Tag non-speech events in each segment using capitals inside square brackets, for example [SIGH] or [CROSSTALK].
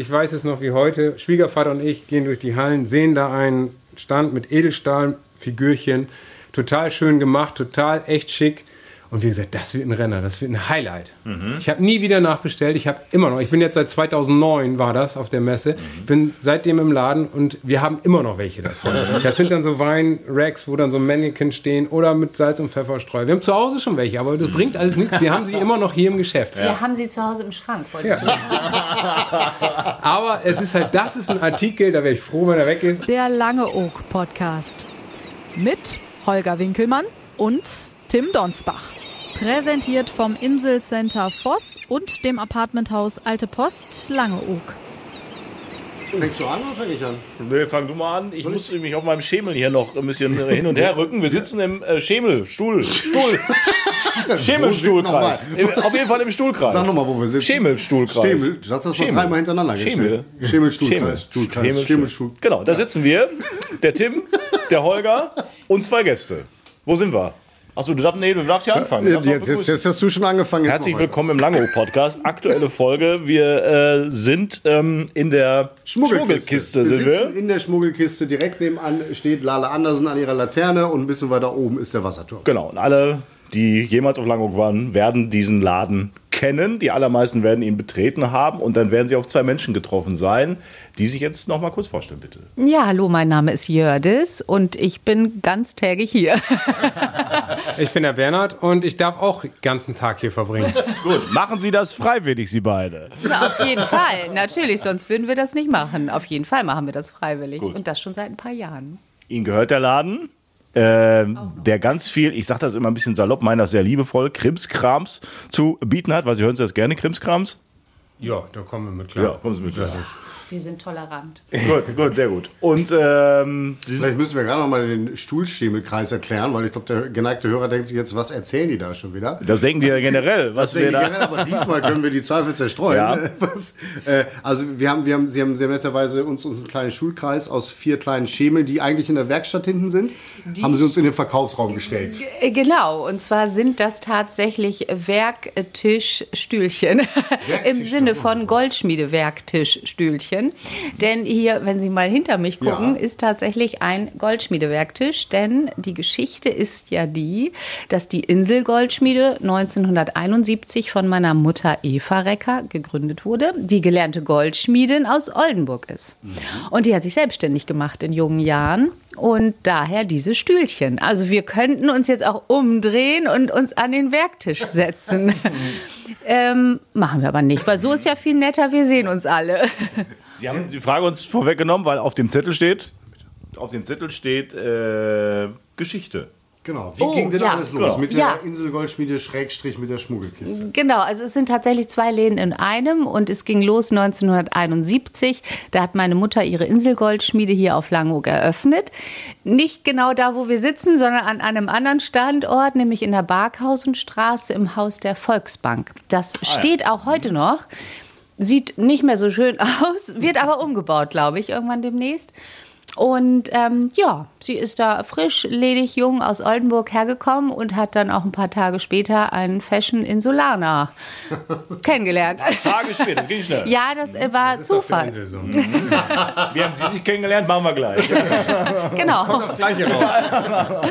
Ich weiß es noch wie heute. Schwiegervater und ich gehen durch die Hallen, sehen da einen Stand mit Edelstahlfigürchen. Total schön gemacht, total echt schick. Und wie gesagt, das wird ein Renner, das wird ein Highlight. Mhm. Ich habe nie wieder nachbestellt. Ich habe immer noch, ich bin jetzt seit 2009 war das auf der Messe, mhm. bin seitdem im Laden und wir haben immer noch welche davon. [LAUGHS] das sind dann so Wein-Racks, wo dann so Mannequin stehen oder mit Salz und Pfefferstreu. Wir haben zu Hause schon welche, aber das bringt alles nichts. Wir haben sie immer noch hier im Geschäft. Wir ja. haben sie zu Hause im Schrank. Ja. [LAUGHS] aber es ist halt, das ist ein Artikel, da wäre ich froh, wenn er weg ist. Der Lange Oak Podcast mit Holger Winkelmann und Tim Donsbach. Präsentiert vom Inselcenter Voss und dem Apartmenthaus Alte Post Langeoog. Fängst du an oder fange ich an? Nee, fang du mal an. Ich Soll muss ich? mich auf meinem Schemel hier noch ein bisschen hin und her rücken. Wir sitzen im äh, Schemelstuhl. Stuhl. [LAUGHS] Schemelstuhlkreis. Auf jeden Fall im Stuhlkreis. Sag nochmal, wo wir sitzen. Schemelstuhlkreis. Schemel. Sag das mal dreimal hintereinander. Schemel. Schemelstuhlkreis. Stuhlkreis. Schemelstuhl. Genau, da sitzen wir. Der Tim, der Holger und zwei Gäste. Wo sind wir? Achso, du darfst, nee, du darfst ja anfangen. Jetzt, jetzt, jetzt, hast du schon angefangen. Herzlich willkommen im Langehof-Podcast. Aktuelle Folge. Wir äh, sind ähm, in der Schmuggelkiste. Schmuggelkiste wir sitzen in der Schmuggelkiste. Direkt nebenan steht Lala Andersen an ihrer Laterne und ein bisschen weiter oben ist der Wasserturm. Genau. Und alle die jemals auf Langhoek waren, werden diesen Laden kennen. Die allermeisten werden ihn betreten haben und dann werden sie auf zwei Menschen getroffen sein, die sich jetzt noch mal kurz vorstellen, bitte. Ja, hallo, mein Name ist Jördis und ich bin ganztägig hier. [LAUGHS] ich bin der Bernhard und ich darf auch den ganzen Tag hier verbringen. [LAUGHS] Gut, machen Sie das freiwillig, Sie beide? Na, auf jeden Fall, natürlich, sonst würden wir das nicht machen. Auf jeden Fall machen wir das freiwillig Gut. und das schon seit ein paar Jahren. Ihnen gehört der Laden? Äh, der ganz viel, ich sage das immer ein bisschen salopp, meine das sehr liebevoll, Krimskrams zu bieten hat, weil Sie hören Sie das gerne, Krimskrams? Ja, da kommen wir mit klar. Ja, kommen Sie mit klar. Wir sind tolerant. gut, gut, sehr gut. Und ähm, vielleicht müssen wir gerade noch mal den Stuhlstämelkreis erklären, weil ich glaube, der geneigte Hörer denkt sich jetzt, was erzählen die da schon wieder? Das denken die ja generell. Was das wir da generell, aber diesmal können wir die Zweifel zerstreuen. Ja. [LAUGHS] Was, äh, also wir haben, wir haben, sie haben sehr netterweise uns, uns einen kleinen Schulkreis aus vier kleinen Schemeln, die eigentlich in der Werkstatt hinten sind, die haben sie uns in den Verkaufsraum gestellt. Äh, genau, und zwar sind das tatsächlich Werktischstühlchen [LAUGHS] im Sinne von Goldschmiedewerktischstühlchen. Denn hier, wenn Sie mal hinter mich gucken, ja. ist tatsächlich ein Goldschmiedewerktisch. Denn die Geschichte ist ja die, dass die Insel Goldschmiede 1971 von meiner Mutter Eva Recker gegründet wurde, die gelernte Goldschmiedin aus Oldenburg ist. Mhm. Und die hat sich selbstständig gemacht in jungen Jahren und daher diese Stühlchen. Also wir könnten uns jetzt auch umdrehen und uns an den Werktisch setzen. [LAUGHS] ähm, machen wir aber nicht, weil so ist ja viel netter, wir sehen uns alle. Sie haben die Frage uns vorweggenommen, weil auf dem Zettel steht, auf dem Zettel steht äh, Geschichte. Genau, wie oh, ging denn ja. alles los? Genau. Mit der ja. Inselgoldschmiede Schrägstrich mit der Schmuggelkiste. Genau, also es sind tatsächlich zwei Läden in einem und es ging los 1971. Da hat meine Mutter ihre Inselgoldschmiede hier auf Langeoog eröffnet. Nicht genau da, wo wir sitzen, sondern an einem anderen Standort, nämlich in der Barkhausenstraße im Haus der Volksbank. Das ah, steht ja. auch heute noch. Sieht nicht mehr so schön [LAUGHS] aus, wird aber umgebaut, glaube ich, irgendwann demnächst. Und ähm, ja, sie ist da frisch, ledig, jung aus Oldenburg hergekommen und hat dann auch ein paar Tage später einen Fashion in Solana [LAUGHS] kennengelernt. Tage später, das ging schnell. Ja, das äh, war das Zufall. So. Wie haben Sie sich kennengelernt? Machen wir gleich. [LAUGHS] genau. Kommt aufs Gleiche raus. [LAUGHS]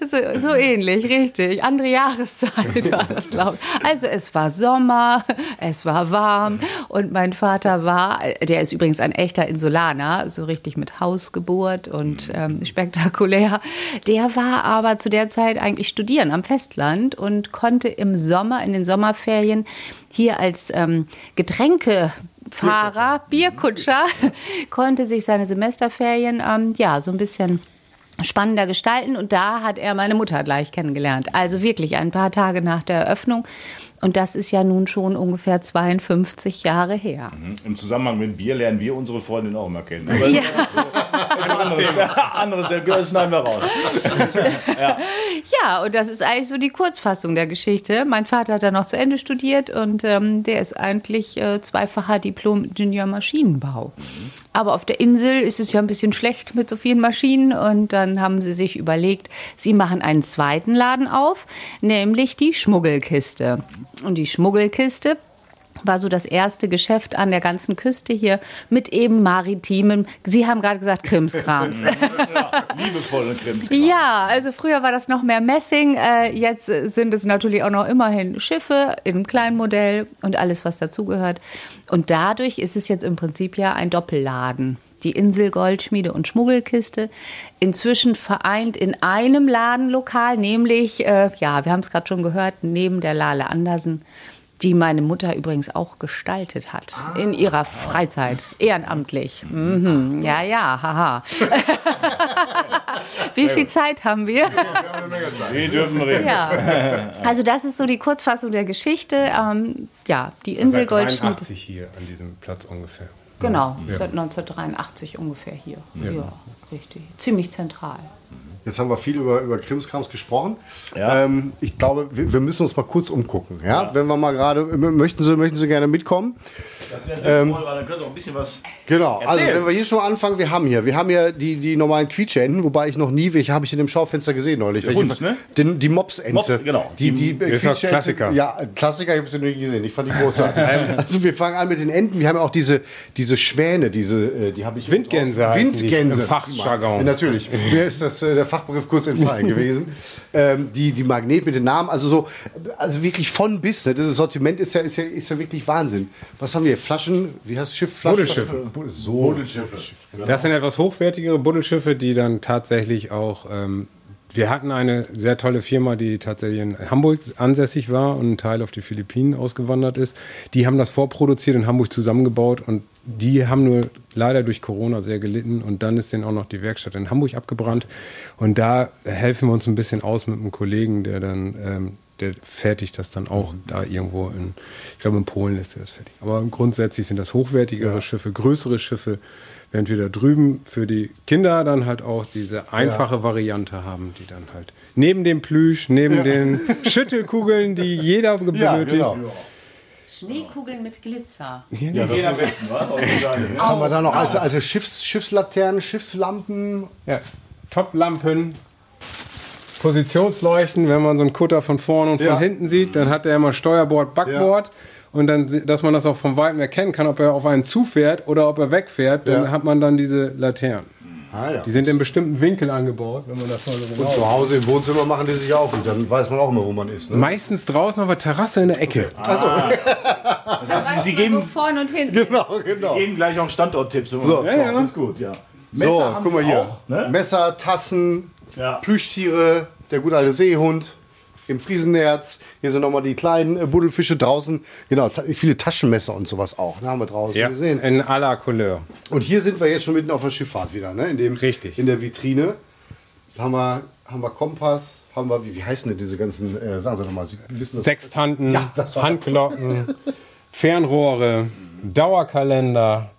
So, so, ähnlich, richtig. Andere Jahreszeit war das, glaube ich. Also es war Sommer, es war warm und mein Vater war, der ist übrigens ein echter Insulaner, so richtig mit Hausgeburt Geburt und ähm, spektakulär. Der war aber zu der Zeit eigentlich studieren am Festland und konnte im Sommer, in den Sommerferien, hier als ähm, Getränkefahrer, Bierkutscher, [LAUGHS] konnte sich seine Semesterferien ähm, ja so ein bisschen spannender gestalten und da hat er meine Mutter gleich kennengelernt. Also wirklich ein paar Tage nach der Eröffnung und das ist ja nun schon ungefähr 52 Jahre her. Mhm. Im Zusammenhang mit Bier lernen wir unsere Freundin auch immer kennen. Aber ja. Anderes, anderes das schneiden wir raus. [LAUGHS] ja. ja, und das ist eigentlich so die Kurzfassung der Geschichte. Mein Vater hat da noch zu Ende studiert und ähm, der ist eigentlich äh, zweifacher Diplom-Ingenieur Maschinenbau. Mhm. Aber auf der Insel ist es ja ein bisschen schlecht mit so vielen Maschinen und dann haben sie sich überlegt, sie machen einen zweiten Laden auf, nämlich die Schmuggelkiste. Und die Schmuggelkiste war so das erste Geschäft an der ganzen Küste hier mit eben maritimem, Sie haben gerade gesagt Krimskrams. [LAUGHS] ja, liebevolle Krimskrams. Ja, also früher war das noch mehr Messing, äh, jetzt sind es natürlich auch noch immerhin Schiffe im kleinen Modell und alles, was dazugehört. Und dadurch ist es jetzt im Prinzip ja ein Doppelladen. Die Insel Goldschmiede und Schmuggelkiste inzwischen vereint in einem Ladenlokal, nämlich, äh, ja, wir haben es gerade schon gehört, neben der Lale Andersen die meine Mutter übrigens auch gestaltet hat ah. in ihrer Freizeit, ehrenamtlich. Mhm. Ja, ja, haha. [LAUGHS] Wie viel Zeit haben wir? Wir dürfen reden. Ja. [LAUGHS] Also das ist so die Kurzfassung der Geschichte. Ähm, ja, die Insel Goldschmiede. hier an diesem Platz ungefähr. Genau, seit 1983 ungefähr hier. Ja. ja, richtig. Ziemlich zentral. Jetzt haben wir viel über, über Krimskrams gesprochen. Ja. Ähm, ich glaube, wir, wir, müssen uns mal kurz umgucken. Ja? ja. Wenn wir mal gerade, möchten Sie, möchten Sie gerne mitkommen? Das wäre sehr ähm, weil dann können Sie auch ein bisschen was. Genau, also erzählen. also wenn wir hier schon anfangen, wir haben hier, wir haben hier die, die normalen Quietschenten, wobei ich noch nie, welche habe ich in dem Schaufenster gesehen neulich. Der Hund, ne? Den, die Mopsente. Mops, genau. Die, die, die ist das Klassiker. Ja, Klassiker, ich habe sie noch nie gesehen. Ich fand die großartig. [LAUGHS] also wir fangen an mit den Enten. Wir haben auch diese, diese Schwäne, diese, äh, die habe ich. Windgänse. Windgänse. Im Fachjargon. Natürlich. Mir ist das äh, der Fachbegriff kurz entfallen [LAUGHS] gewesen. Ähm, die, die Magnet mit den Namen, also so, also wirklich von bis. Ne? Das Sortiment ist ja, ist, ja, ist ja wirklich Wahnsinn. Was haben wir? Flaschen, wie heißt Schiff? Flaschen? Buddelschiffe. So. Buddelschiffe. Das sind etwas hochwertigere Buddelschiffe, die dann tatsächlich auch. Ähm, wir hatten eine sehr tolle Firma, die tatsächlich in Hamburg ansässig war und ein Teil auf die Philippinen ausgewandert ist. Die haben das vorproduziert in Hamburg zusammengebaut und die haben nur leider durch Corona sehr gelitten und dann ist denen auch noch die Werkstatt in Hamburg abgebrannt. Und da helfen wir uns ein bisschen aus mit einem Kollegen, der dann, ähm, der fertigt das dann auch da irgendwo in, ich glaube in Polen ist der das fertig. Aber grundsätzlich sind das hochwertigere ja. Schiffe, größere Schiffe, während wir da drüben für die Kinder dann halt auch diese einfache ja. Variante haben, die dann halt neben dem Plüsch, neben ja. den [LAUGHS] Schüttelkugeln, die jeder benötigt. Ja, genau. Schneekugeln mit Glitzer. Ja, das am besten, wa? Was haben wir da noch? Alte, alte Schiffs, Schiffslaternen, Schiffslampen. Ja, Toplampen. Positionsleuchten, wenn man so einen Kutter von vorne und von ja. hinten sieht, dann hat er immer Steuerbord, Backbord. Und dann, dass man das auch vom Weitem erkennen kann, ob er auf einen zufährt oder ob er wegfährt, dann ja. hat man dann diese Laternen. Ah, ja. Die sind in bestimmten Winkeln angebaut, wenn man das mal so genau Und zu Hause im Wohnzimmer machen die sich auch gut, dann weiß man auch immer, wo man ist. Ne? Meistens draußen auf der Terrasse in der Ecke. Okay. [LAUGHS] Also. Ah. das heißt, Sie, geben vorne und hinten. Genau, genau. Sie geben gleich auch Standorttipps. So, ja, ja. ist gut, ja. Messer so, guck mal hier. Auch, ne? Messer, Tassen, ja. Plüschtiere, der gute alte Seehund im Friesenerz. Hier sind nochmal die kleinen äh, Buddelfische draußen. Genau, viele Taschenmesser und sowas auch. Ne, haben wir draußen ja, gesehen. In aller Couleur. Und hier sind wir jetzt schon mitten auf der Schifffahrt wieder, ne? In dem, Richtig. In der Vitrine. Da haben wir, haben wir Kompass, haben wir, wie, wie heißen denn diese ganzen, äh, sagen Sie nochmal, Sie wissen das. Sextanten, ja, Handglocken, Fernrohre, Dauerkalender,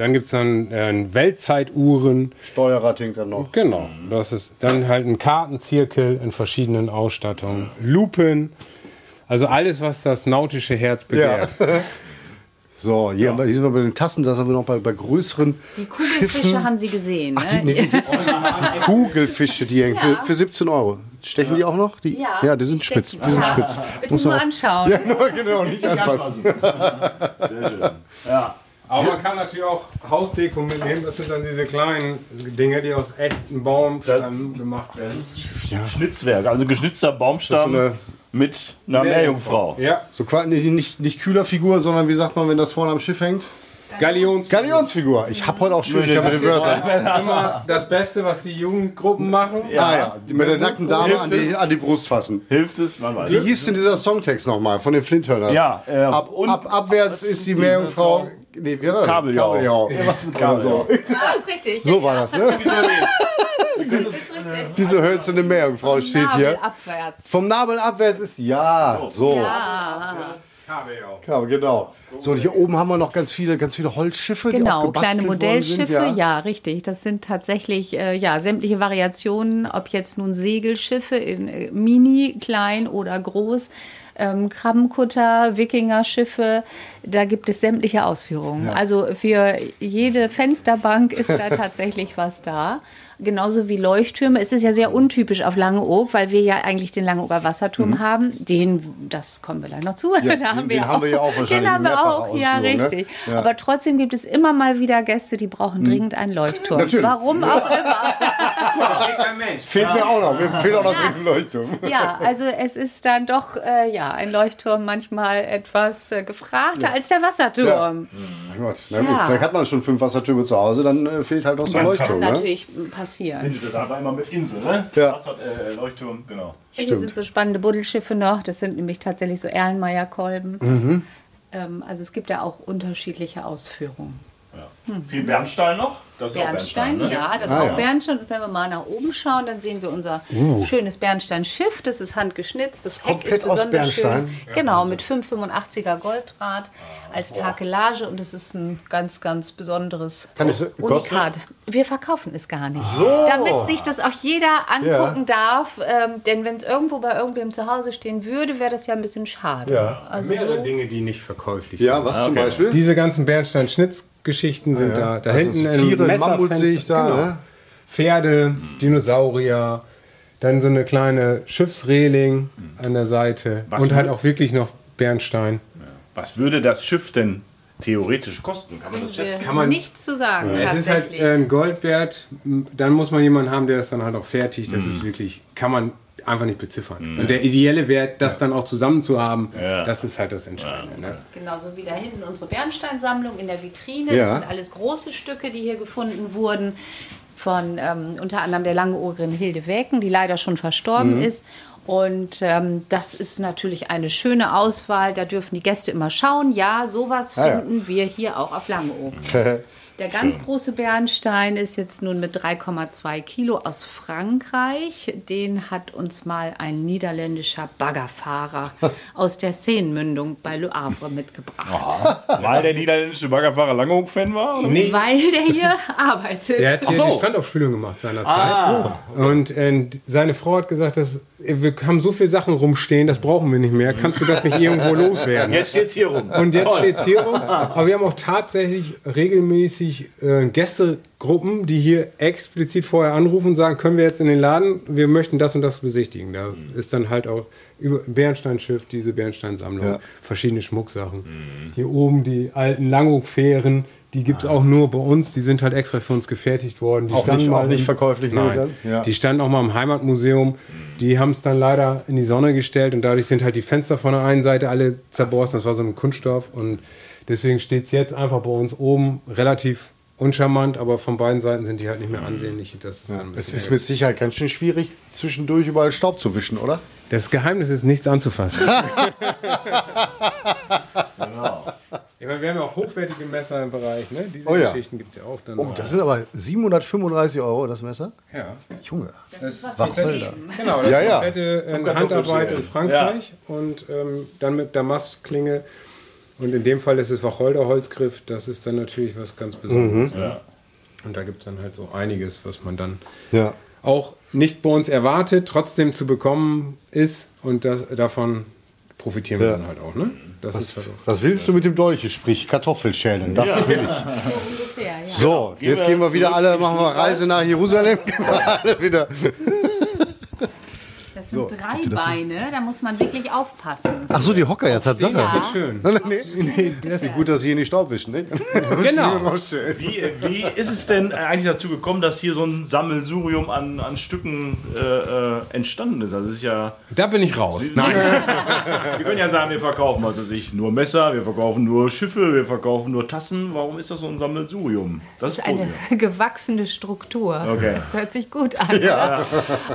dann gibt es dann äh, Weltzeituhren. Steuerrad hängt dann noch. Genau. Das ist dann halt ein Kartenzirkel in verschiedenen Ausstattungen. Lupen. Also alles, was das nautische Herz begehrt. Ja. [LAUGHS] So, hier, ja. hier, sind wir bei den Tassen, da sind wir noch bei, bei größeren Die Kugelfische Schiffen. haben Sie gesehen, Ach, die, ne? nee, die, die, Kugelfische, die hängen ja. für, für 17 Euro. Stechen ja. die auch noch? Die, ja, ja die sind spitz. Die sind spitz. Bitte Muss nur anschauen. [LAUGHS] Ja, genau, nicht [LAUGHS] anfassen. Sehr schön. Ja. Aber man kann natürlich auch Hausdeko mitnehmen. Das sind dann diese kleinen Dinge, die aus echten Baumstämmen gemacht werden. Ja. Schnitzwerk, also geschnitzter Baumstamm so mit einer Meerjungfrau. Ja. So quasi nicht, nicht Kühlerfigur, sondern wie sagt man, wenn das vorne am Schiff hängt? Galionsfigur. Galionsfigur. Ich habe heute auch Schwierigkeiten mit den Wörtern. immer das Beste, was die Jugendgruppen machen. Ja, ah, ja. Mit der nackten Dame an die, an die Brust fassen. Hilft es? Man weiß. Wie hieß denn dieser Songtext nochmal von den Flinthörners? Ja. Äh, ab, ab, abwärts ist die Meerjungfrau Nee, wie war das? Kabeljau. Kabeljau. Irgendwas mit Kabeljau. So. Ah, ist richtig. So war das, ne? [LAUGHS] Diese hölzerne Meerjungfrau steht hier. Abwärts. Vom Nabel abwärts ist ja. So. Ja. Kabeljau. Genau. So, und hier oben haben wir noch ganz viele, ganz viele Holzschiffe. Genau, kleine Modellschiffe, ja. ja. richtig. Das sind tatsächlich äh, ja, sämtliche Variationen, ob jetzt nun Segelschiffe in äh, mini, klein oder groß ähm, Krabbenkutter, Wikingerschiffe. Da gibt es sämtliche Ausführungen. Ja. Also für jede Fensterbank ist da [LAUGHS] tatsächlich was da genauso wie Leuchttürme. Es ist ja sehr untypisch auf Langeoog, weil wir ja eigentlich den Langeooger Wasserturm mhm. haben. Den, das kommen wir gleich noch zu. Ja, [LAUGHS] haben den, wir den auch. haben wir ja auch wahrscheinlich. Den haben wir auch, ja, ne? richtig. Ne? Ja. Aber trotzdem gibt es immer mal wieder Gäste, die brauchen mhm. dringend einen Leuchtturm. Natürlich. Warum auch immer. [LAUGHS] Fehlt mir auch noch. Mir fehlt auch noch dringend ein Leuchtturm. Ja, also es ist dann doch äh, ja, ein Leuchtturm manchmal etwas äh, gefragter ja. als der Wasserturm. Ja. Mein Gott. Na gut, vielleicht hat man schon fünf Wassertürme zu Hause, dann äh, fehlt halt noch so ein Leuchtturm. Das kann ne? natürlich passieren passieren. Findet da immer mit Insel, ne? Ja. Wasser, äh, Leuchtturm, genau. Hier sind so spannende Buddelschiffe noch. Das sind nämlich tatsächlich so Erlenmeyer-Kolben. Mhm. Ähm, also es gibt ja auch unterschiedliche Ausführungen. Ja. Hm. Viel Bernstein noch? Das Bernstein, Bernstein ne? ja, das ah, ist auch ja. Bernstein. Und wenn wir mal nach oben schauen, dann sehen wir unser uh. schönes Bernstein-Schiff. Das ist handgeschnitzt. Das Heck ist besonders schön. Genau, mit 585er Goldrad als Takelage. Und es ist ein ganz, ganz besonderes Kann es Unikat. Wir verkaufen es gar nicht. So. Damit sich das auch jeder angucken ja. darf. Ähm, denn wenn es irgendwo bei irgendwem zu Hause stehen würde, wäre das ja ein bisschen schade. Ja. Also Mehrere so. Dinge, die nicht verkäuflich ja, sind. Ja, was okay. zum Beispiel? Diese ganzen Bernstein-Schnitz Geschichten sind ah, ja. da. Da also hinten so Tiere, ein Mammut sehe ich da. Genau. Ne? Pferde, Dinosaurier, dann so eine kleine Schiffsreling an der Seite Was und halt auch wirklich noch Bernstein. Was würde das Schiff denn theoretisch kosten? Kann man das schätzen? Kann man nichts zu sagen. Ja. Es ist halt äh, ein Gold wert. Dann muss man jemanden haben, der das dann halt auch fertigt. Das mhm. ist wirklich, kann man einfach nicht beziffern. Mhm. Und der ideelle Wert, das ja. dann auch zusammen zu haben, ja. das ist halt das Entscheidende. Ne? Genauso wie da hinten unsere Bernsteinsammlung in der Vitrine. Das sind alles große Stücke, die hier gefunden wurden. Von ähm, unter anderem der Langeohrerin Hilde Wäken, die leider schon verstorben mhm. ist. Und ähm, das ist natürlich eine schöne Auswahl. Da dürfen die Gäste immer schauen. Ja, sowas ah, finden ja. wir hier auch auf Langeoog. [LAUGHS] Der ganz Schön. große Bernstein ist jetzt nun mit 3,2 Kilo aus Frankreich. Den hat uns mal ein niederländischer Baggerfahrer [LAUGHS] aus der Seenmündung bei Le Havre mitgebracht. Aha. [LAUGHS] Weil der niederländische Baggerfahrer Langehoek-Fan war? Nee. Weil der hier [LAUGHS] arbeitet. Der hat hier so. die Strandaufspülung gemacht seinerzeit. Ah. Und äh, seine Frau hat gesagt, dass, wir haben so viele Sachen rumstehen, das brauchen wir nicht mehr. Kannst du das nicht irgendwo loswerden? Jetzt steht es hier rum. Und jetzt steht es hier rum. Aber wir haben auch tatsächlich regelmäßig richtig äh, Gästegruppen, die hier explizit vorher anrufen und sagen, können wir jetzt in den Laden, wir möchten das und das besichtigen. Da mhm. ist dann halt auch über Bernsteinschiff, diese Bernsteinsammlung, ja. verschiedene Schmucksachen. Mhm. Hier oben die alten Langhoek-Fähren, die gibt es ah. auch nur bei uns, die sind halt extra für uns gefertigt worden. Die auch standen nicht, mal auch nicht verkäuflich. Nein, ja. die standen auch mal im Heimatmuseum. Mhm. Die haben es dann leider in die Sonne gestellt und dadurch sind halt die Fenster von der einen Seite alle zerborsten. Das war so ein Kunststoff und Deswegen steht es jetzt einfach bei uns oben relativ uncharmant, aber von beiden Seiten sind die halt nicht mehr ansehnlich. Das ist ja, es ist mit Sicherheit ganz schön schwierig, zwischendurch überall Staub zu wischen, oder? Das Geheimnis ist, nichts anzufassen. [LAUGHS] genau. Ich meine, wir haben ja auch hochwertige Messer im Bereich, ne? Diese oh, ja. Geschichten gibt es ja auch dann. Oh, das sind aber 735 Euro, das Messer? Ja. Junge. Das ist Wacholder. Genau, das ja, ja. ist komplette Handarbeit in Frankreich ja. und ähm, dann mit Damastklinge und in dem Fall ist es Wacholderholzgriff, das ist dann natürlich was ganz Besonderes. Mhm. Ja. Und da gibt es dann halt so einiges, was man dann ja. auch nicht bei uns erwartet, trotzdem zu bekommen ist und das, davon profitieren ja. wir dann halt auch. Ne? Das was, halt was willst du mit dem Dolch? Sprich Kartoffelschälen, das ja. will ich. So, jetzt gehen wir wieder alle, machen wir Reise nach Jerusalem. [LAUGHS] alle wieder. Das sind so, drei Beine, da muss man wirklich aufpassen. Ach so, die Hocker ja, Tatsache. Ja. Schön. [LAUGHS] Nee, nee, nee, gut, dass sie hier nicht Staub wischen. Ne? genau. Wie, wie ist es denn eigentlich dazu gekommen, dass hier so ein Sammelsurium an, an Stücken äh, äh entstanden ist? Also ist ja. Da bin ich raus. Sie, Nein. [LAUGHS] Sie können ja sagen, wir verkaufen also sich nur Messer, wir verkaufen nur Schiffe, wir verkaufen nur Tassen. Warum ist das so ein Sammelsurium? Das, das ist eine [LAUGHS] gewachsene Struktur. Okay. Das hört sich gut an. Ja.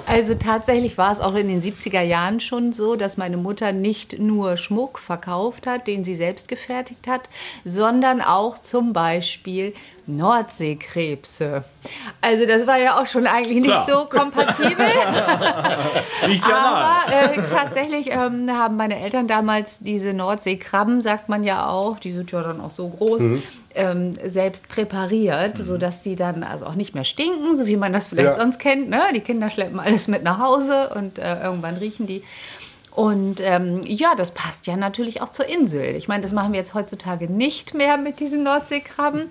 Also tatsächlich war es auch in den 70er Jahren schon so, dass meine Mutter nicht nur Schmuck verkauft hat, den sie selbst gefertigt hat, sondern auch zum Beispiel Nordseekrebse. Also das war ja auch schon eigentlich nicht Klar. so kompatibel. [LAUGHS] Riecht ja Aber äh, tatsächlich ähm, haben meine Eltern damals diese Nordseekrabben, sagt man ja auch, die sind ja dann auch so groß, mhm. ähm, selbst präpariert, mhm. sodass die dann also auch nicht mehr stinken, so wie man das vielleicht ja. sonst kennt. Ne? Die Kinder schleppen alles mit nach Hause und äh, irgendwann riechen die. Und ähm, ja, das passt ja natürlich auch zur Insel. Ich meine, das machen wir jetzt heutzutage nicht mehr mit diesen Nordseekrabben.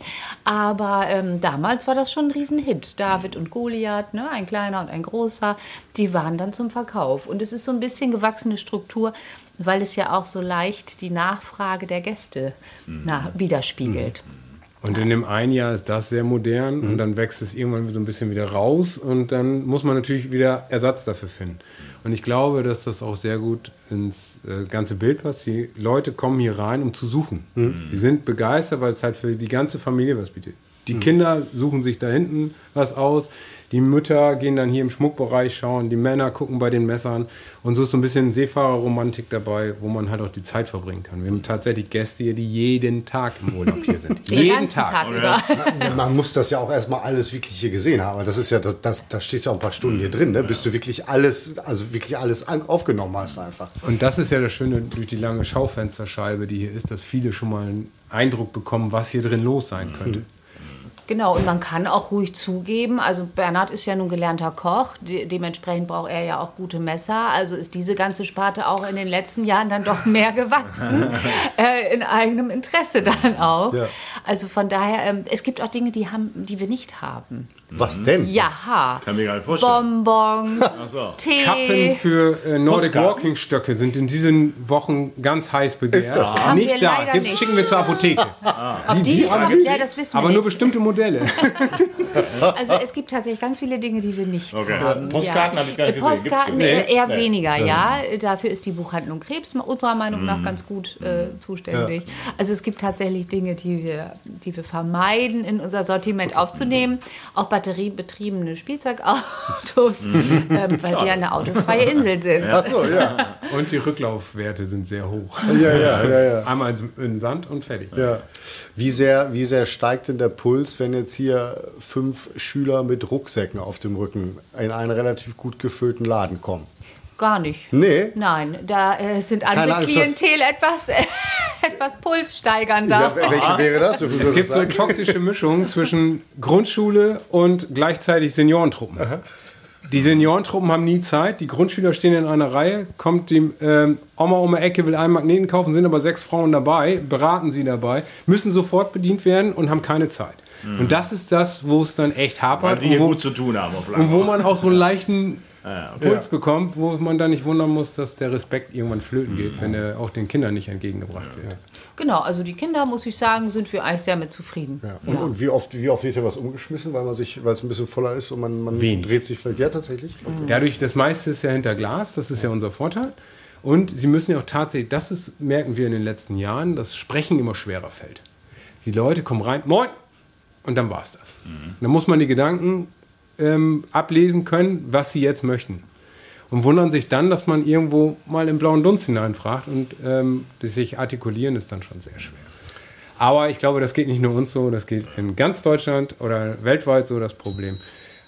Aber ähm, damals war das schon ein Riesenhit. David und Goliath, ne, ein kleiner und ein großer, die waren dann zum Verkauf. Und es ist so ein bisschen gewachsene Struktur, weil es ja auch so leicht die Nachfrage der Gäste mhm. nach, widerspiegelt. Mhm. Und in dem einen Jahr ist das sehr modern mhm. und dann wächst es irgendwann so ein bisschen wieder raus und dann muss man natürlich wieder Ersatz dafür finden. Und ich glaube, dass das auch sehr gut ins äh, ganze Bild passt. Die Leute kommen hier rein, um zu suchen. Mhm. Die sind begeistert, weil es halt für die ganze Familie was bietet. Die mhm. Kinder suchen sich da hinten was aus. Die Mütter gehen dann hier im Schmuckbereich schauen, die Männer gucken bei den Messern. Und so ist so ein bisschen Seefahrerromantik dabei, wo man halt auch die Zeit verbringen kann. Wir haben tatsächlich Gäste hier, die jeden Tag im Urlaub hier sind. [LAUGHS] Den jeden Tag. Tag über. Man muss das ja auch erstmal alles wirklich hier gesehen haben. Das ist ja, das, das, da stehst ja auch ein paar Stunden hier drin, ne? bis du wirklich alles, also wirklich alles aufgenommen hast einfach. Und das ist ja das Schöne durch die lange Schaufensterscheibe, die hier ist, dass viele schon mal einen Eindruck bekommen, was hier drin los sein könnte. Mhm. Genau, und man kann auch ruhig zugeben, also Bernhard ist ja nun gelernter Koch, de dementsprechend braucht er ja auch gute Messer. Also ist diese ganze Sparte auch in den letzten Jahren dann doch mehr gewachsen, [LAUGHS] äh, in eigenem Interesse dann auch. Ja. Also von daher, ähm, es gibt auch Dinge, die, haben, die wir nicht haben. Was denn? Ja, Kann mir gar nicht vorstellen. Bonbons, so. Tee. Kappen für äh, Nordic Walking Stöcke sind in diesen Wochen ganz heiß begehrt. Ist das? Ja. Nicht da, Gibt, nicht. schicken wir zur Apotheke. Ah. Die, die, die, haben wir, ja, das wissen aber wir nur bestimmte Modelle. Modelle. [LAUGHS] also es gibt tatsächlich ganz viele Dinge, die wir nicht okay. haben. Postkarten ja. habe ich gar nicht gesehen. Postkarten nee? eher nee. weniger, ja. Dafür ist die Buchhandlung Krebs unserer Meinung nach mhm. ganz gut äh, zuständig. Ja. Also es gibt tatsächlich Dinge, die wir, die wir vermeiden, in unser Sortiment aufzunehmen. Auch batteriebetriebene Spielzeugautos, mhm. [LAUGHS] ähm, weil wir eine autofreie Insel sind. Ach so, ja. Und die Rücklaufwerte sind sehr hoch. Ja, ja, ja. ja. Einmal in Sand und fertig. Ja. Wie, sehr, wie sehr steigt denn der Puls, wenn jetzt hier fünf Schüler mit Rucksäcken auf dem Rücken in einen relativ gut gefüllten Laden kommen? Gar nicht. Nee? Nein, da äh, sind andere Angst, Klientel etwas, äh, [LAUGHS] etwas pulssteigernder. Ja, welche wäre das? Es gibt so eine toxische [LAUGHS] Mischung zwischen Grundschule und gleichzeitig Seniorentruppen. Aha. Die Seniorentruppen haben nie Zeit. Die Grundschüler stehen in einer Reihe. Kommt die ähm, Oma um die Ecke, will einen Magneten kaufen, sind aber sechs Frauen dabei, beraten sie dabei, müssen sofort bedient werden und haben keine Zeit. Mhm. Und das ist das, wo es dann echt hapert. Weil sie hier wo, gut zu tun haben. Auf und wo man auch so einen leichten [LAUGHS] ah, okay. Puls ja. bekommt, wo man dann nicht wundern muss, dass der Respekt irgendwann flöten geht, mhm. wenn er auch den Kindern nicht entgegengebracht ja. wird. Genau, also die Kinder, muss ich sagen, sind wir eigentlich sehr mit zufrieden. Ja. Und, und, wie, oft, wie oft wird hier was umgeschmissen, weil man sich, weil es ein bisschen voller ist und man, man dreht sich vielleicht ja tatsächlich? Okay. Dadurch, das meiste ist ja hinter Glas, das ist ja unser Vorteil. Und sie müssen ja auch tatsächlich, das ist, merken wir in den letzten Jahren, dass Sprechen immer schwerer fällt. Die Leute kommen rein, moin, und dann war es das. Mhm. Dann muss man die Gedanken ähm, ablesen können, was sie jetzt möchten. Und wundern sich dann, dass man irgendwo mal im blauen Dunst hineinfragt und ähm, sich artikulieren ist dann schon sehr schwer. Aber ich glaube, das geht nicht nur uns so, das geht in ganz Deutschland oder weltweit so das Problem.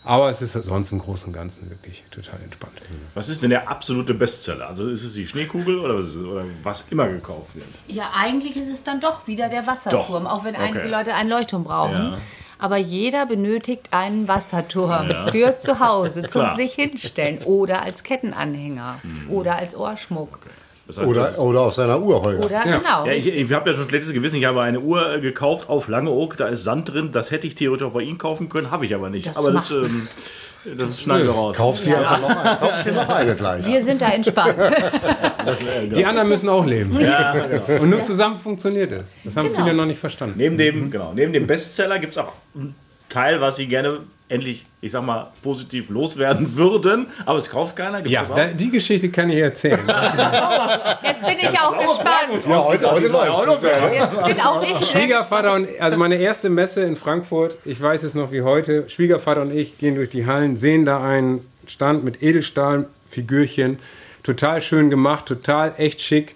Aber es ist sonst im Großen und Ganzen wirklich total entspannt. Was ist denn der absolute Bestseller? Also ist es die Schneekugel oder was, oder was immer gekauft wird? Ja, eigentlich ist es dann doch wieder der Wasserturm, doch. auch wenn okay. einige Leute einen Leuchtturm brauchen. Ja. Aber jeder benötigt einen Wasserturm ja. [LAUGHS] für zu Hause, zum sich hinstellen oder als Kettenanhänger mhm. oder als Ohrschmuck. Okay. Das heißt, oder, oder auf seiner Uhr, Holger. Oder, ja. genau. Ja, ich, ich habe ja schon schlechtes Gewissen. Ich habe eine Uhr äh, gekauft auf Langeoog, da ist Sand drin. Das hätte ich theoretisch auch bei Ihnen kaufen können, habe ich aber nicht. Das aber das, ähm, das schneiden wir raus. Kauf sie ja. einfach noch eine. Kauf sie noch eine gleich. Wir sind da entspannt. [LAUGHS] Das, äh, Die anderen müssen auch leben. Ja, genau. Und nur zusammen funktioniert es. Das haben genau. viele noch nicht verstanden. Neben dem, genau, neben dem Bestseller gibt es auch Teil, was Sie gerne endlich, ich sag mal, positiv loswerden würden, aber es kauft keiner. Gibt's ja, da, die Geschichte kann ich erzählen. [LAUGHS] Jetzt bin ich auch gespannt. Ja, heute, heute läuft Jetzt bin auch ich. Schwiegervater und, also meine erste Messe in Frankfurt, ich weiß es noch wie heute, Schwiegervater und ich gehen durch die Hallen, sehen da einen Stand mit Edelstahlfigürchen, total schön gemacht, total echt schick.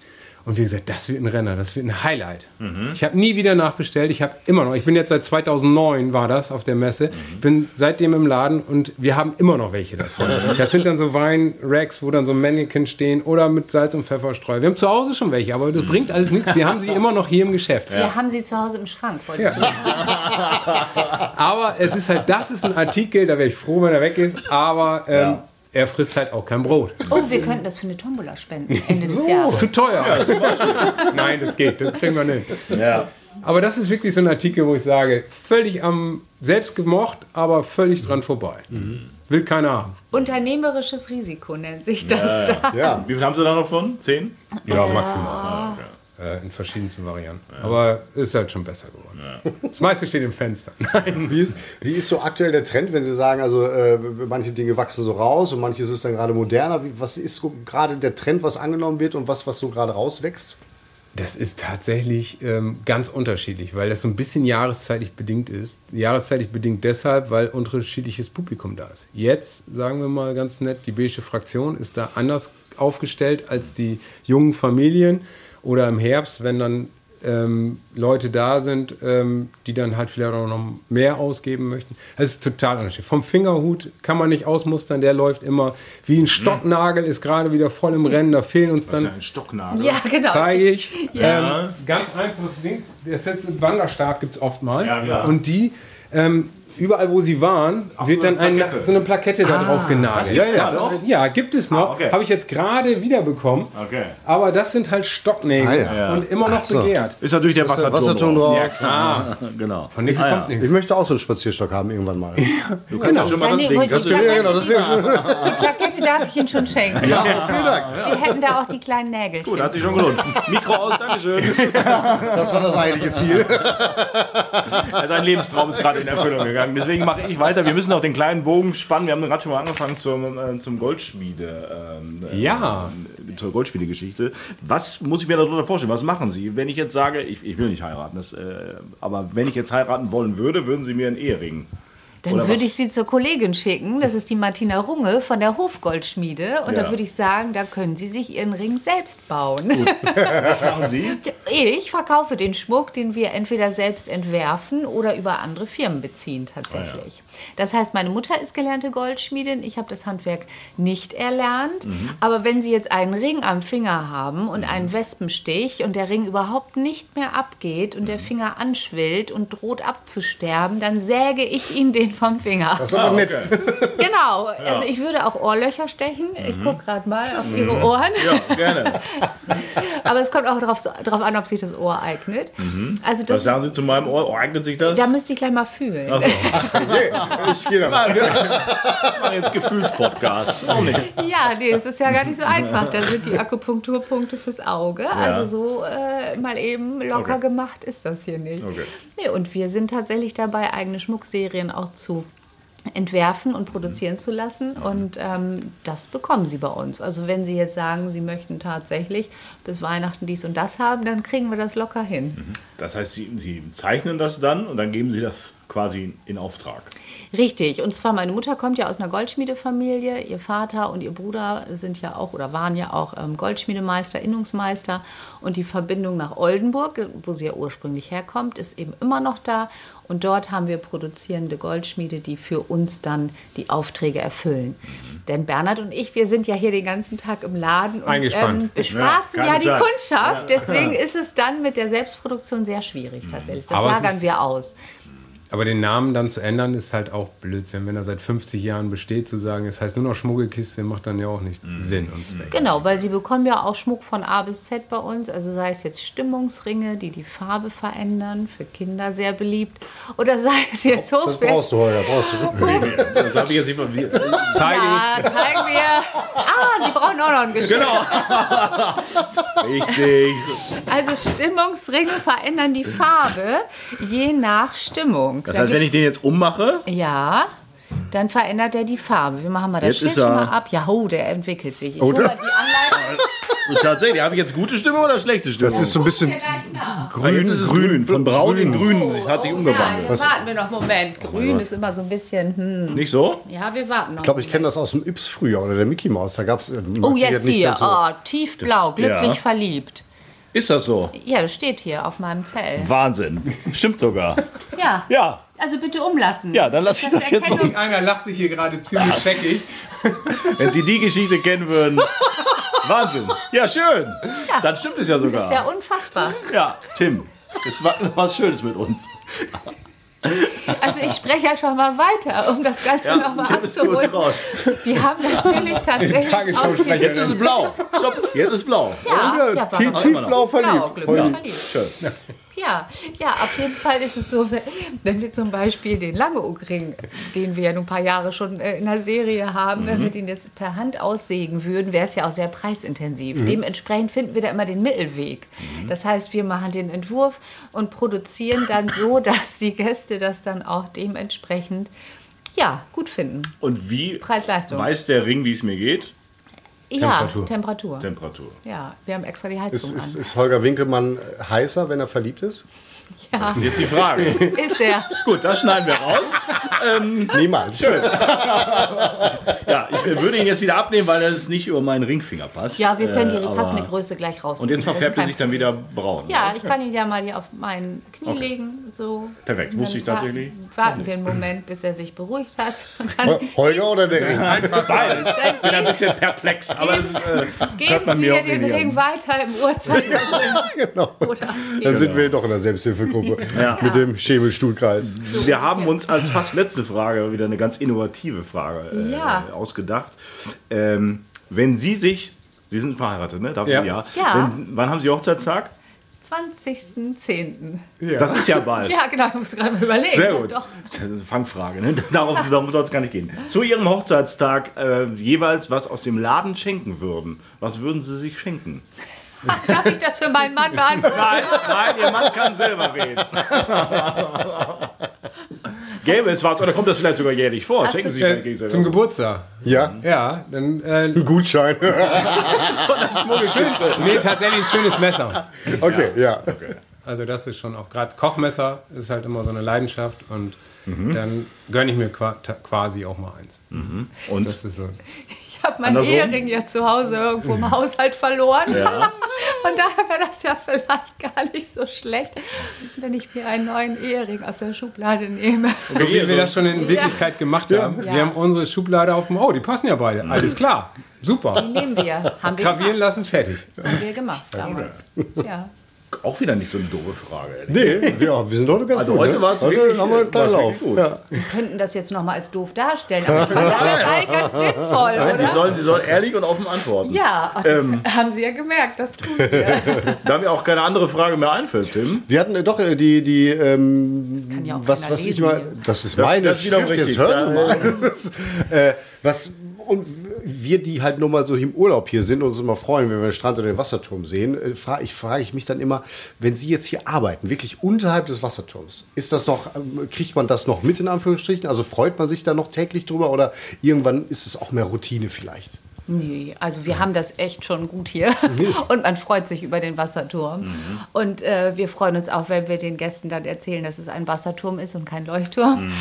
Und wie gesagt, das wird ein Renner, das wird ein Highlight. Mhm. Ich habe nie wieder nachbestellt. Ich habe immer noch, ich bin jetzt seit 2009 war das auf der Messe. Mhm. Bin seitdem im Laden und wir haben immer noch welche davon. das sind dann so Weinracks, wo dann so Mannequin stehen oder mit Salz und Pfefferstreu. Wir haben zu Hause schon welche, aber das mhm. bringt alles nichts. Wir haben sie immer noch hier im Geschäft. Wir ja. haben sie zu Hause im Schrank. Ja. [LAUGHS] aber es ist halt, das ist ein Artikel, da wäre ich froh, wenn er weg ist. Aber ähm, ja er frisst halt auch kein Brot. Oh, wir könnten das für eine Tombola spenden Ende des Jahres. Zu teuer. Nein, das geht, das kriegen wir nicht. Ja. Aber das ist wirklich so ein Artikel, wo ich sage, völlig am selbst gemocht, aber völlig dran vorbei. Will keiner haben. Unternehmerisches Risiko nennt sich das da. Ja. Wie viel haben Sie da noch von? Zehn? Ja, maximal. Äh, in verschiedensten Varianten. Aber ist halt schon besser geworden. Das meiste steht im Fenster. [LAUGHS] Wie ist, wie ist so aktuell der Trend, wenn Sie sagen, also äh, manche Dinge wachsen so raus und manches ist dann gerade moderner? Wie, was ist so gerade der Trend, was angenommen wird und was, was so gerade rauswächst? Das ist tatsächlich ähm, ganz unterschiedlich, weil das so ein bisschen jahreszeitlich bedingt ist. Jahreszeitlich bedingt deshalb, weil unterschiedliches Publikum da ist. Jetzt, sagen wir mal ganz nett, die beige Fraktion ist da anders aufgestellt als die jungen Familien oder im Herbst, wenn dann ähm, Leute da sind, ähm, die dann halt vielleicht auch noch mehr ausgeben möchten. Das ist total unterschiedlich. Vom Fingerhut kann man nicht ausmustern, der läuft immer wie ein Stocknagel, ist gerade wieder voll im Rennen, da fehlen uns dann ein Stocknagel. Ja, genau. zeige ich. [LAUGHS] Ja. Ähm, ganz einfaches Ding. Der Set- Wanderstab gibt es oftmals. Ja, klar. Und die, ähm, überall wo sie waren, wird so dann eine ein, Plakette. so eine Plakette da drauf genagelt. ja, ja. Das ist, ja, gibt es noch. Ah, okay. Habe ich jetzt gerade wiederbekommen. Okay. Aber das sind halt Stocknägel Ah, ja. und immer noch so. begehrt. Ist natürlich der Wasserturm. Wasserturm drauf. drauf. Ah, [LAUGHS] Genau. von nichts Ah, ja. kommt Ich nichts. möchte auch so einen Spazierstock haben irgendwann mal. Du kannst ja schon mal Dann das Ding. wollte Das ich- Ja, genau, deswegen. Die Plakette darf ich Ihnen schon schenken. Ja, vielen Dank. Wir hätten da auch die kleinen Nägel. Gut, hat sich schon gelohnt. Mikro aus, Dankeschön. Das war das eigentliche Ziel. Sein Lebenstraum ist gerade in Erfüllung gegangen. Deswegen mache ich weiter. Wir müssen auch den kleinen Bogen spannen. Wir haben gerade schon mal angefangen zum, äh, zum Goldschmiede. Ähm, äh, Ja. Zur Goldschmiedegeschichte. Was muss ich mir darunter vorstellen? Was machen Sie? Wenn ich jetzt sage, ich, ich will nicht heiraten, das, äh, aber wenn ich jetzt heiraten wollen würde, würden Sie mir einen Ehering Dann Oder würde was? ich sie zur Kollegin schicken. Das ist die Martina Runge von der Hofgoldschmiede. Und Ja. da würde ich sagen, da können Sie sich Ihren Ring selbst bauen. [LAUGHS] Was machen Sie? Ich verkaufe den Schmuck, den wir entweder selbst entwerfen oder über andere Firmen beziehen tatsächlich. Das heißt, meine Mutter ist gelernte Goldschmiedin, ich habe das Handwerk nicht erlernt. Aber wenn Sie jetzt einen Ring am Finger haben und einen Wespenstich und der Ring überhaupt nicht mehr abgeht und der Finger anschwillt und droht abzusterben, dann säge ich Ihnen den vom Finger. Das ist aber nett. Genau, also ich würde auch Ohrlöcher stechen. Ich gucke gerade mal auf Ihre Ohren. Ja, gerne. [LAUGHS] Aber es kommt auch darauf, darauf an, ob sich das Ohr eignet. Also Was das, sagen Sie zu meinem Ohr? Oh, eignet sich das? da müsste ich gleich mal fühlen. Achso, Okay, [LAUGHS] ich gehe da mal. wir machen jetzt Gefühlspodcast. Auch nicht. Ja, nee, es ist ja gar nicht so einfach. Da sind die Akupunkturpunkte fürs Auge. Also so äh, mal eben locker Okay. gemacht ist das hier nicht. Okay. Nee, und wir sind tatsächlich dabei, eigene Schmuckserien auch zu entwerfen und produzieren zu lassen. Und ähm, das bekommen Sie bei uns. Also wenn Sie jetzt sagen, Sie möchten tatsächlich bis Weihnachten dies und das haben, dann kriegen wir das locker hin. Das heißt, Sie, Sie zeichnen das dann und dann geben Sie das quasi in Auftrag. Richtig. Und zwar, meine Mutter kommt ja aus einer Goldschmiedefamilie. Ihr Vater und ihr Bruder sind ja auch oder waren ja auch ähm, Goldschmiedemeister, Innungsmeister. Und die Verbindung nach Oldenburg, wo sie ja ursprünglich herkommt, ist eben immer noch da. Und dort haben wir produzierende Goldschmiede, die für uns dann die Aufträge erfüllen. Denn Bernhard und ich, wir sind ja hier den ganzen Tag im Laden und ähm, bespaßen Ja, ja, die Zeit. Kundschaft. Deswegen ist es dann mit der Selbstproduktion sehr schwierig tatsächlich. Das Aber lagern wir aus. Aber den Namen dann zu ändern, ist halt auch Blödsinn. Wenn er seit 50 Jahren besteht, zu sagen, es heißt nur noch Schmuggelkiste, macht dann ja auch nicht Sinn und Zweck. Genau, weil sie bekommen ja auch Schmuck von A bis Z bei uns. Also sei es jetzt Stimmungsringe, die die Farbe verändern, für Kinder sehr beliebt. Oder sei es jetzt Das hochwertig. brauchst du, Holger, brauchst du. [LAUGHS] Das habe ich jetzt nicht von mir. Zeige Ja, zeigen wir. Ah, Sie brauchen auch noch ein Geschenk. [LAUGHS] Richtig. Also Stimmungsringe verändern die Farbe je nach Stimmung. Das Da heißt, wenn ich den jetzt ummache, ja, dann verändert er die Farbe. Wir machen mal das Jetzt Schild schon mal ab. Ja, ho, der entwickelt sich. Ich Oh, hole die Anleitung. [LAUGHS] tatsächlich, habe ich jetzt gute Stimme oder schlechte Stimme? Das ist so ein bisschen ist es grün. Von braun in grün Oh, hat sich Ja, umgewandelt. jetzt warten wir noch einen Moment. Grün ist immer so ein bisschen, hm. Nicht so? Ja, wir warten noch. Ich glaube, ich kenne das aus dem Yps früher oder der Mickey Mouse. Da gab es. Oh, jetzt hier. Oh, tiefblau, glücklich Ja. verliebt. Ist das so? Ja, das steht hier auf meinem Zell. Wahnsinn. Stimmt sogar. Ja. Ja. Also bitte umlassen. Ja, dann lasse ich das jetzt Erkennungs- Einer lacht sich hier gerade ziemlich [LAUGHS] scheckig. Wenn Sie die Geschichte kennen würden. [LAUGHS] Wahnsinn. Ja, schön. Dann stimmt es ja Das ist ja sogar. unfassbar. Ja, Tim, es war was Schönes mit uns. Also ich spreche ja schon mal weiter, um das Ganze ja, nochmal abzuholen. Wir haben natürlich tatsächlich auch Jetzt ist es blau. Stopp, jetzt ist blau. Ja, ja, tiefblau verliebt. Blau, verliebt. Schön. Ja, ja, auf jeden Fall ist es so, wenn wir zum Beispiel den Langeoog-Ring, den wir ja nun ein paar Jahre schon äh, in der Serie haben, mhm. wenn wir den jetzt per Hand aussägen würden, wäre es ja auch sehr preisintensiv. Mhm. Dementsprechend finden wir da immer den Mittelweg. Mhm. Das heißt, wir machen den Entwurf und produzieren dann so, [LAUGHS] dass die Gäste das dann auch dementsprechend ja, gut finden. Und wie Preis-Leistung. weiß der Ring, wie es mir geht? Temperatur. Ja, Temperatur. Temperatur. Ja, wir haben extra die Heizung ist, ist, ist Holger Winkelmann heißer, wenn er verliebt ist? Ja. Das ist jetzt die Frage. [LAUGHS] Ist er. Gut, das schneiden wir raus. Ähm, [LAUGHS] Niemals. Schön. [LAUGHS] ja, ich würde ihn jetzt wieder abnehmen, weil es nicht über meinen Ringfinger passt. Ja, wir können die äh, passende Größe gleich raus. Und jetzt verfärbt er sich dann wieder braun. Ja, ich kann ihn ja mal hier auf meinen Knie okay. legen. So. Perfekt, wusste ich tatsächlich. Warten wir einen Moment, bis er sich beruhigt hat. Holger oder der Ring? Einfach beides. Ich bin ein bisschen perplex, aber das ist, äh, Geben man mir wir den Ring weiter im Uhrzeigersinn. [LAUGHS] genau. Dann sind wir doch in der Selbsthilfegruppe [LAUGHS] ja. mit dem Schemelstuhlkreis. So, wir haben uns als fast letzte Frage wieder eine ganz innovative Frage äh, ja. Ausgedacht. Ähm, wenn Sie sich, Sie sind verheiratet, ne? Dafür, ja. ja. Wenn, wann haben Sie Hochzeitstag? 20.10. Ja. Das ist ja bald. Ja, genau, ich muss gerade mal überlegen. Sehr gut. Doch. Fangfrage, ne? [LAUGHS] darauf, darum soll es gar nicht gehen. Zu Ihrem Hochzeitstag äh, jeweils was aus dem Laden schenken würden. Was würden Sie sich schenken? Darf ich das für meinen Mann [LAUGHS] beantworten? Nein, nein, Ihr Mann kann selber reden. [LAUGHS] Gäbe es was, oder kommt das vielleicht sogar jährlich vor? Hast Schenken Sie sich äh, Zum Geburtstag. Ja? Ja, dann. Äh, ein Gutschein. [LAUGHS] nee, tatsächlich ein schönes Messer. Okay, ja. ja. Okay. Also, das ist schon auch gerade Kochmesser ist halt immer so eine Leidenschaft und mhm. dann gönne ich mir quasi auch mal eins. Mhm. Und das ist so. Ich habe meinen Ehering ja zu Hause irgendwo im Haushalt verloren. Ja. [LAUGHS] Von daher wäre das ja vielleicht gar nicht so schlecht, wenn ich mir einen neuen Ehering aus der Schublade nehme. So wie wir das schon in Wirklichkeit ja. gemacht haben. Ja. Wir haben unsere Schublade auf dem, oh, die passen ja beide. Alles klar. Super. Die nehmen wir. Haben wir Gravieren gemacht. lassen, fertig. Haben wir gemacht damals. Ja auch wieder nicht so eine doofe Frage. Nee, ja, wir sind heute ganz also gut. Heute ne? war es wirklich, haben wir einen Lauf. Gut. Ja. Wir könnten das jetzt noch mal als doof darstellen, aber ich fand das eigentlich ganz sinnvoll, Nein, oder? Sie sollen, Sie sollen ehrlich und offen antworten. Ja, das ähm, haben Sie ja gemerkt, das tun wir. [LAUGHS] da mir auch keine andere Frage mehr einfällt, Tim. Wir hatten äh, doch äh, die, die ähm, ja was, was ich mal, das ist meine das, das Schrift, jetzt hören ja, mal. [LAUGHS] Das ist, äh, was und wir, die halt nur mal so im Urlaub hier sind und uns immer freuen, wenn wir den Strand oder den Wasserturm sehen, äh, frage ich, frage ich mich dann immer, wenn Sie jetzt hier arbeiten, wirklich unterhalb des Wasserturms, ist das noch, ähm, kriegt man das noch mit in Anführungsstrichen? Also freut man sich da noch täglich drüber oder irgendwann ist es auch mehr Routine vielleicht? Nee, also wir haben das echt schon gut hier [LAUGHS] und man freut sich über den Wasserturm. Mhm. Und äh, wir freuen uns auch, wenn wir den Gästen dann erzählen, dass es ein Wasserturm ist und kein Leuchtturm, mhm.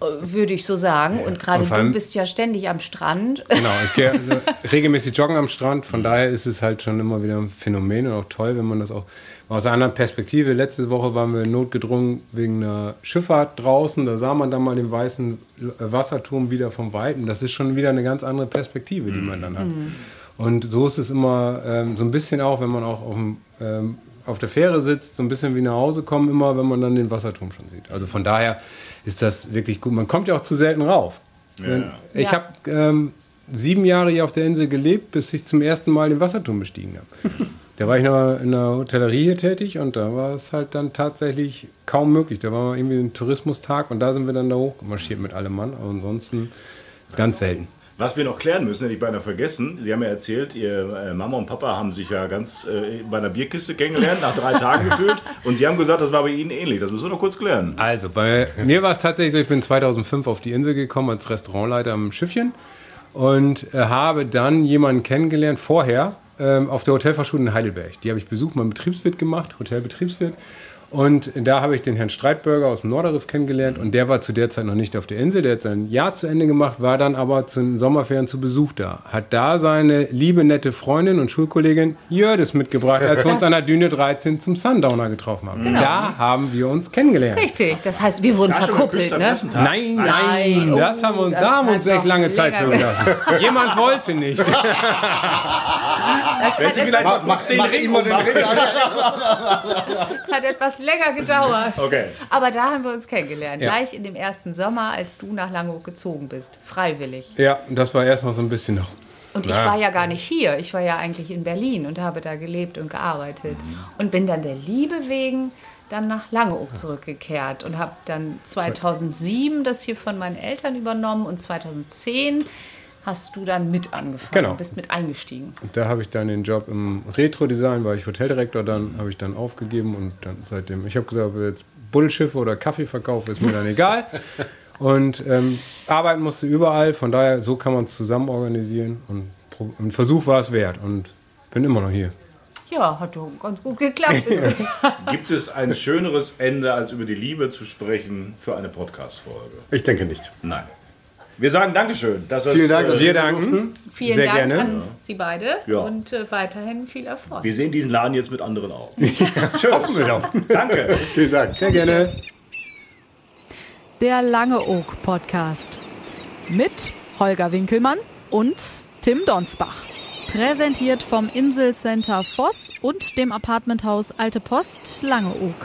Äh, würde ich so sagen. Und gerade du bist ja ständig am Strand. [LAUGHS] Genau, ich gehe [LAUGHS] regelmäßig joggen am Strand, von daher ist es halt schon immer wieder ein Phänomen und auch toll, wenn man das auch aus einer anderen Perspektive, letzte Woche waren wir notgedrungen wegen einer Schifffahrt draußen. Da sah man dann mal den weißen Wasserturm wieder vom Weiten. Das ist schon wieder eine ganz andere Perspektive, die man dann hat. Mhm. Und so ist es immer ähm, so ein bisschen auch, wenn man auch auf, dem, ähm, auf der Fähre sitzt, so ein bisschen wie nach Hause kommen, immer, wenn man dann den Wasserturm schon sieht. Also von daher ist das wirklich gut. Man kommt ja auch zu selten rauf. Ja. Ich ja. habe ähm, sieben Jahre hier auf der Insel gelebt, bis ich zum ersten Mal den Wasserturm bestiegen habe. [LAUGHS] Da war ich noch in der Hotellerie hier tätig und da war es halt dann tatsächlich kaum möglich. Da war irgendwie ein Tourismustag und da sind wir dann da hochmarschiert mit allem Mann. Aber ansonsten ist ganz selten. Was wir noch klären müssen, hätte ich beinahe vergessen. Sie haben ja erzählt, Ihr äh, Mama und Papa haben sich ja ganz äh, bei einer Bierkiste kennengelernt, nach drei Tagen gefühlt. [LAUGHS] Und Sie haben gesagt, das war bei Ihnen ähnlich. Das müssen wir noch kurz klären. Also, bei mir war es tatsächlich so, ich bin 2005 auf die Insel gekommen als Restaurantleiter am Schiffchen und äh, habe dann jemanden kennengelernt vorher, auf der Hotelfachschule in Heidelberg. Die habe ich besucht, mal Betriebswirt gemacht, Hotelbetriebswirt. Und da habe ich den Herrn Streitberger aus dem Norderriff kennengelernt und der war zu der Zeit noch nicht auf der Insel. Der hat sein Jahr zu Ende gemacht, war dann aber zu den Sommerferien zu Besuch da. Hat da seine liebe, nette Freundin und Schulkollegin Jördis mitgebracht, als wir uns an der Düne 13 zum Sundowner getroffen haben. Genau. Da haben wir uns kennengelernt. Richtig, das heißt, wir wurden verkuppelt, ne? Nein, nein, nein, das haben wir, da haben wir uns echt lange Zeit für gelassen. Jemand wollte nicht. [LAUGHS] Das Wenn hat, Sie etwas, vielleicht mal Mach, mach, den mach Ring immer den ummachen. Ring an. das hat etwas länger gedauert. Okay. Aber da haben wir uns kennengelernt. Ja. Gleich in dem ersten Sommer, als du nach Langeoog gezogen bist. Freiwillig. Ja, das war erst noch so ein bisschen noch. Und ich Ja. war ja gar nicht hier. Ich war ja eigentlich in Berlin und habe da gelebt und gearbeitet. Und bin dann der Liebe wegen dann nach Langeoog zurückgekehrt und habe dann 2007 das hier von meinen Eltern übernommen und 2010 hast du dann mit angefangen, Genau. bist mit eingestiegen. Und da habe ich dann den Job im Retro-Design, war ich Hoteldirektor, dann habe ich dann aufgegeben und dann seitdem, ich habe gesagt, ob ich jetzt Bullschiffe oder Kaffee verkaufe, ist mir dann egal. [LAUGHS] Und ähm, arbeiten musste überall, von daher, so kann man es zusammen organisieren und ein Versuch war es wert und bin immer noch hier. Ja, hat doch ganz gut geklappt. [LAUGHS] Gibt es ein schöneres Ende, als über die Liebe zu sprechen für eine Podcast-Folge? Ich denke nicht. Nein. Wir sagen Dankeschön. Dass das, Vielen Dank, dass äh, Wir wir danken. durften. Vielen Sehr Dank gerne. an Sie beide Ja. und äh, weiterhin viel Erfolg. wir sehen diesen Laden jetzt mit anderen Augen. [LAUGHS] Schön. Hoffen wir doch. Danke. [LAUGHS] Vielen Dank. Sehr gerne. Der Langeoog Podcast. Mit Holger Winkelmann und Tim Donsbach. Präsentiert vom Inselcenter Voss und dem Apartmenthaus Alte Post Langeoog.